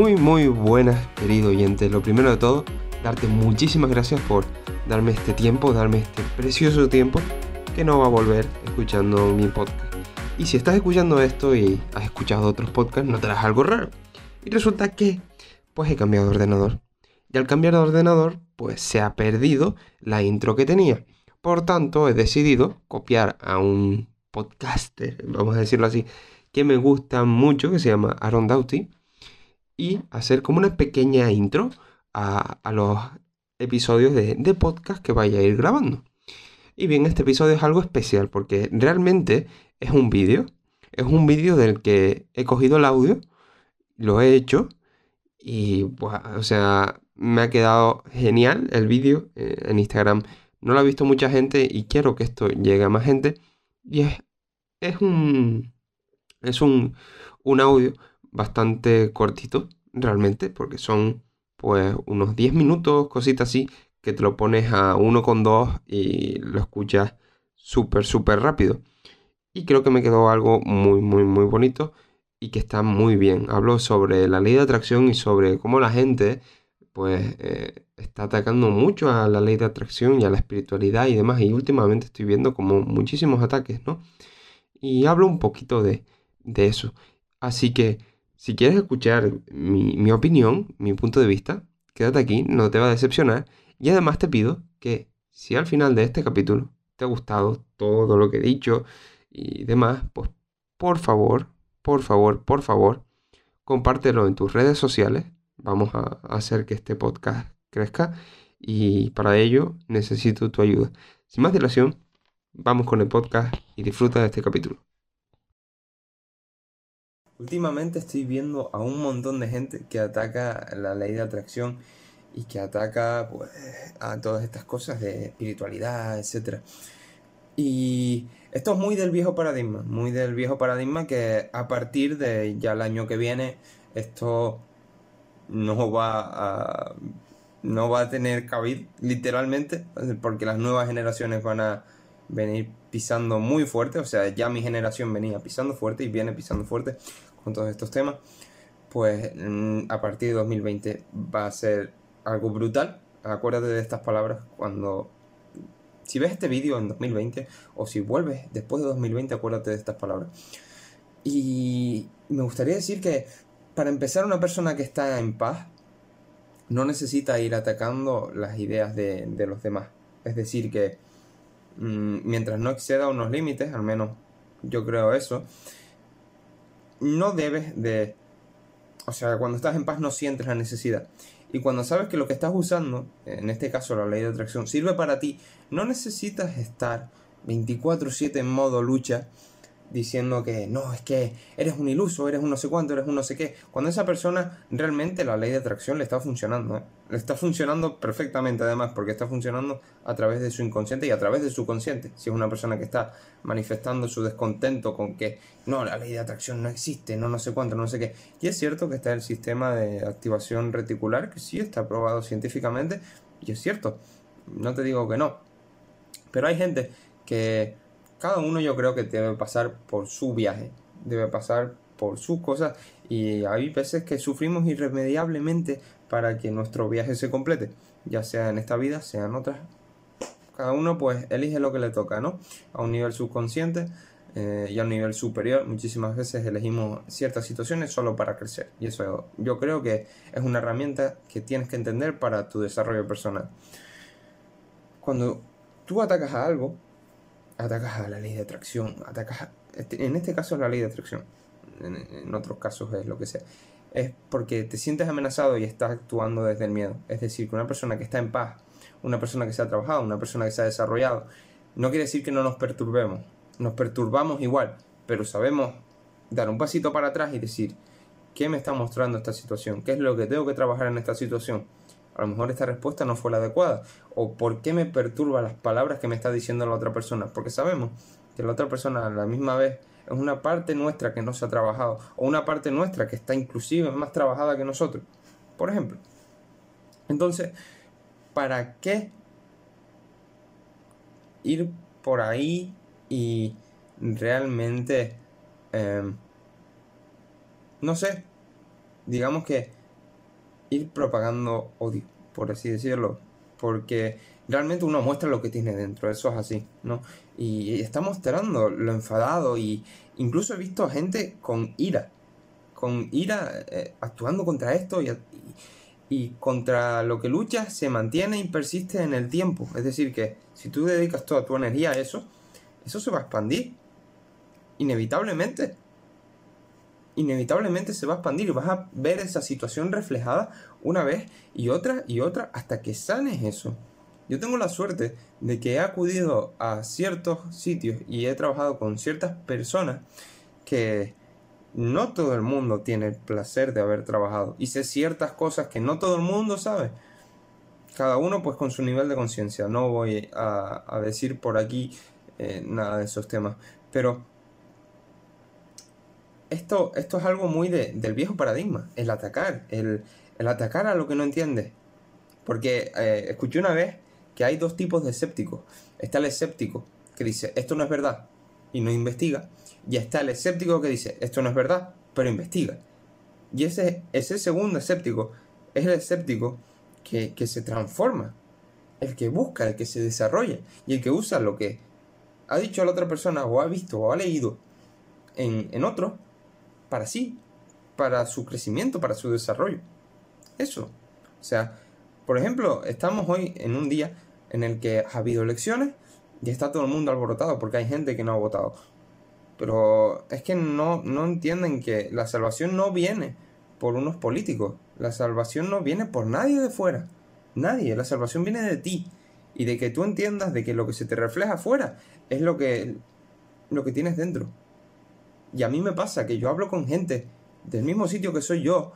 Muy, muy buenas, querido oyente. Lo primero de todo, darte muchísimas gracias por darme este tiempo, darme este precioso tiempo que no va a volver escuchando mi podcast. Y si estás escuchando esto y has escuchado otros podcasts, notarás algo raro. Y resulta que, pues he cambiado de ordenador. Y al cambiar de ordenador, pues se ha perdido la intro que tenía. Por tanto, he decidido copiar a un podcaster, vamos a decirlo así, que me gusta mucho, que se llama Aaron Doughty, y hacer como una pequeña intro a, los episodios de, de, podcast que vaya a ir grabando. Y bien, este episodio es algo especial porque realmente es un vídeo. Es un vídeo del que he cogido el audio, lo he hecho y, o sea, me ha quedado genial el vídeo eh, en Instagram. No lo ha visto mucha gente y quiero que esto llegue a más gente. Y es, es un, es un, un audio bastante cortito, realmente, porque son pues unos 10 minutos, cositas así, que te lo pones a 1,2 y lo escuchas súper, súper rápido. Y creo que me quedó algo muy, muy, muy bonito y que está muy bien. Hablo sobre la ley de atracción y sobre cómo la gente pues eh, está atacando mucho a la ley de atracción y a la espiritualidad y demás. Y últimamente estoy viendo como muchísimos ataques, ¿no? Y hablo un poquito de, de eso. Así que si quieres escuchar mi, opinión, mi punto de vista, quédate aquí, no te va a decepcionar. Y además te pido que si al final de este capítulo te ha gustado todo lo que he dicho y demás, pues por favor, por favor, por favor, compártelo en tus redes sociales. Vamos a hacer que este podcast crezca y para ello necesito tu ayuda. Sin más dilación, vamos con el podcast y disfruta de este capítulo. Últimamente estoy viendo a un montón de gente que ataca la ley de atracción y que ataca pues, a todas estas cosas de espiritualidad, etc. Y esto es muy del viejo paradigma, muy del viejo paradigma que a partir de ya el año que viene esto no va a, no va a tener cabida literalmente, porque las nuevas generaciones van a venir pisando muy fuerte, o sea, ya mi generación venía pisando fuerte y viene pisando fuerte con todos estos temas, pues mm, a partir de 2020 va a ser algo brutal. Acuérdate de estas palabras cuando... Si ves este vídeo en 2020 o si vuelves después de 2020, acuérdate de estas palabras. Y me gustaría decir que para empezar una persona que está en paz no necesita ir atacando las ideas de, los demás. Es decir, que mm, mientras no exceda unos límites, al menos yo creo eso, no debes de... O sea, cuando estás en paz no sientes la necesidad. Y cuando sabes que lo que estás usando, en este caso la ley de atracción, sirve para ti, no necesitas estar 24/7 en modo lucha diciendo que no, es que eres un iluso, eres un no sé cuánto, eres un no sé qué. Cuando esa persona realmente la ley de atracción le está funcionando, ¿eh? le está funcionando perfectamente además, porque está funcionando a través de su inconsciente y a través de su consciente. Si es una persona que está manifestando su descontento con que no, la ley de atracción no existe, no no sé cuánto, no sé qué. Y es cierto que está el sistema de activación reticular, que sí está probado científicamente, y es cierto, no te digo que no. Pero hay gente que cada uno yo creo que debe pasar por su viaje, debe pasar por sus cosas y hay veces que sufrimos irremediablemente para que nuestro viaje se complete, ya sea en esta vida, sea en otras. Cada uno pues elige lo que le toca, ¿no? A un nivel subconsciente eh, y a un nivel superior muchísimas veces elegimos ciertas situaciones solo para crecer y eso yo creo que es una herramienta que tienes que entender para tu desarrollo personal. Cuando tú atacas a algo, atacas a la ley de atracción, atacas este, en este caso es la ley de atracción, en, otros casos es lo que sea, es porque te sientes amenazado y estás actuando desde el miedo. Es decir, que una persona que está en paz, una persona que se ha trabajado, una persona que se ha desarrollado, no quiere decir que no nos perturbemos, nos perturbamos igual, pero sabemos dar un pasito para atrás y decir, ¿qué me está mostrando esta situación? ¿Qué es lo que tengo que trabajar en esta situación? A lo mejor esta respuesta no fue la adecuada. O por qué me perturba las palabras que me está diciendo la otra persona. Porque sabemos que la otra persona a la misma vez es una parte nuestra que no se ha trabajado. O una parte nuestra que está inclusive más trabajada que nosotros. Por ejemplo. Entonces, ¿para qué ir por ahí y realmente... Em, no sé. Digamos que ir propagando odio, por así decirlo. Porque realmente uno muestra lo que tiene dentro, eso es así, ¿no? Y está mostrando lo enfadado y incluso he visto gente con ira, con ira eh, actuando contra esto y, y, contra lo que lucha se mantiene y persiste en el tiempo. Es decir, que si tú dedicas toda tu energía a eso, eso se va a expandir, inevitablemente. Inevitablemente se va a expandir y vas a ver esa situación reflejada una vez y otra y otra hasta que sanes eso. Yo tengo la suerte de que he acudido a ciertos sitios y he trabajado con ciertas personas que no todo el mundo tiene el placer de haber trabajado y sé ciertas cosas que no todo el mundo sabe. Cada uno pues con su nivel de conciencia. No voy a, decir por aquí eh, nada de esos temas. Pero esto, esto es algo muy del viejo paradigma. El atacar. El, atacar a lo que no entiende. Porque eh, escuché una vez que hay dos tipos de escépticos. Está el escéptico que dice, esto no es verdad, y no investiga. Y está el escéptico que dice, esto no es verdad, pero investiga. Y ese, ese segundo escéptico es el escéptico que, se transforma, el que busca, el que se desarrolla, y el que usa lo que ha dicho la otra persona, o ha visto, o ha leído en, en otro, para sí, para su crecimiento, para su desarrollo. Eso. O sea, por ejemplo, estamos hoy en un día en el que ha habido elecciones y está todo el mundo alborotado porque hay gente que no ha votado. Pero es que no, no entienden que la salvación no viene por unos políticos. La salvación no viene por nadie de fuera. Nadie. La salvación viene de ti. Y de que tú entiendas de que lo que se te refleja afuera es lo que, lo que tienes dentro. Y a mí me pasa que yo hablo con gente del mismo sitio que soy yo.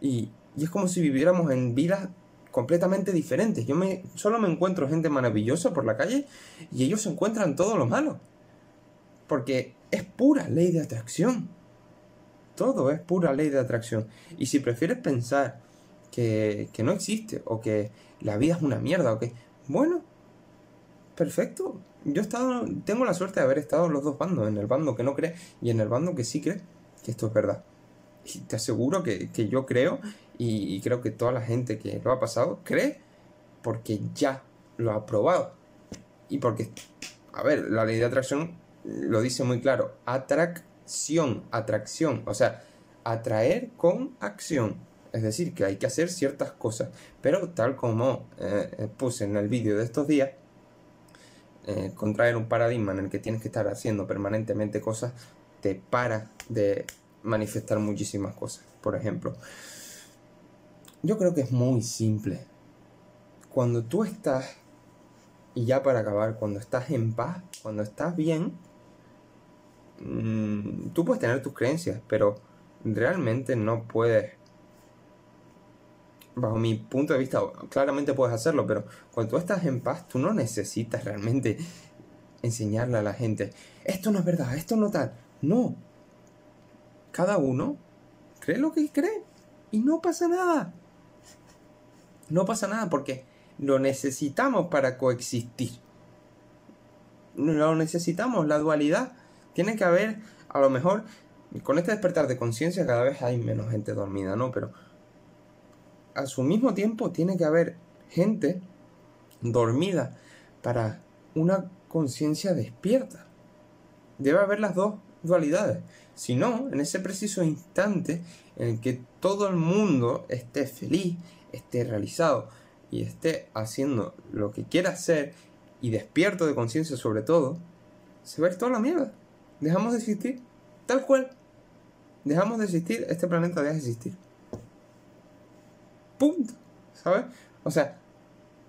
Y, y es como si viviéramos en vidas completamente diferentes. Yo me, solo me encuentro gente maravillosa por la calle y ellos se encuentran todo lo malo. Porque es pura ley de atracción. Todo es pura ley de atracción. Y si prefieres pensar que, que no existe o que la vida es una mierda o que... Bueno, perfecto. Yo he estado, tengo la suerte de haber estado en los dos bandos, en el bando que no cree y en el bando que sí cree que esto es verdad. Y te aseguro que, que yo creo y, creo que toda la gente que lo ha pasado cree porque ya lo ha probado. Y porque, a ver, la ley de atracción lo dice muy claro. Atracción, atracción. O sea, atraer con acción. Es decir, que hay que hacer ciertas cosas. Pero tal como eh, eh, puse en el vídeo de estos días, eh, contraer un paradigma en el que tienes que estar haciendo permanentemente cosas, te para de manifestar muchísimas cosas. Por ejemplo, yo creo que es muy simple. Cuando tú estás, y ya para acabar, cuando estás en paz, cuando estás bien, mm, tú puedes tener tus creencias, pero realmente no puedes, bajo mi punto de vista, claramente puedes hacerlo, pero cuando tú estás en paz, tú no necesitas realmente enseñarle a la gente, esto no es verdad, esto no tal. No. Cada uno cree lo que cree y no pasa nada no pasa nada porque lo necesitamos para coexistir. Lo necesitamos, la dualidad. Tiene que haber, a lo mejor, con este despertar de conciencia cada vez hay menos gente dormida, ¿no? Pero a su mismo tiempo tiene que haber gente dormida para una conciencia despierta. Debe haber las dos dualidades. Si no, en ese preciso instante en el que todo el mundo esté feliz, esté realizado y esté haciendo lo que quiera hacer y despierto de conciencia sobre todo, se va a ir toda la mierda. Dejamos de existir. Tal cual. Dejamos de existir, este planeta deja de existir. Punto. ¿Sabes? O sea,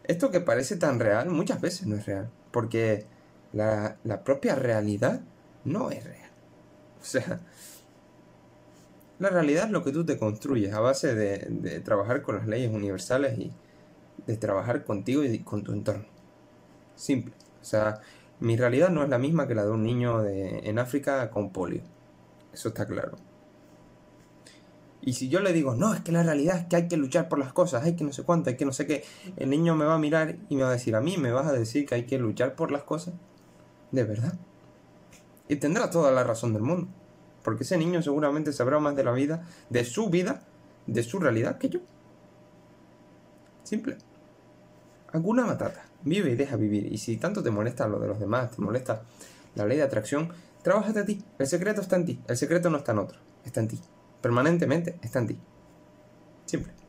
esto que parece tan real muchas veces no es real. Porque la, propia realidad no es real. O sea, la realidad es lo que tú te construyes a base de, trabajar con las leyes universales y de trabajar contigo y con tu entorno. Simple. O sea, mi realidad no es la misma que la de un niño de, en África con polio. Eso está claro. Y si yo le digo, no, es que la realidad es que hay que luchar por las cosas, hay que no sé cuánto, hay que no sé qué, el niño me va a mirar y me va a decir, a mí me vas a decir que hay que luchar por las cosas. De verdad. Y tendrá toda la razón del mundo porque ese niño seguramente sabrá más de la vida, de su vida, de su realidad que yo. Simple. Alguna Matata. Vive y deja vivir. Y si tanto te molesta lo de los demás, te molesta la ley de atracción, trabájate a ti. El secreto está en ti. El secreto no está en otro. Está en ti. Permanentemente está en ti. Simple.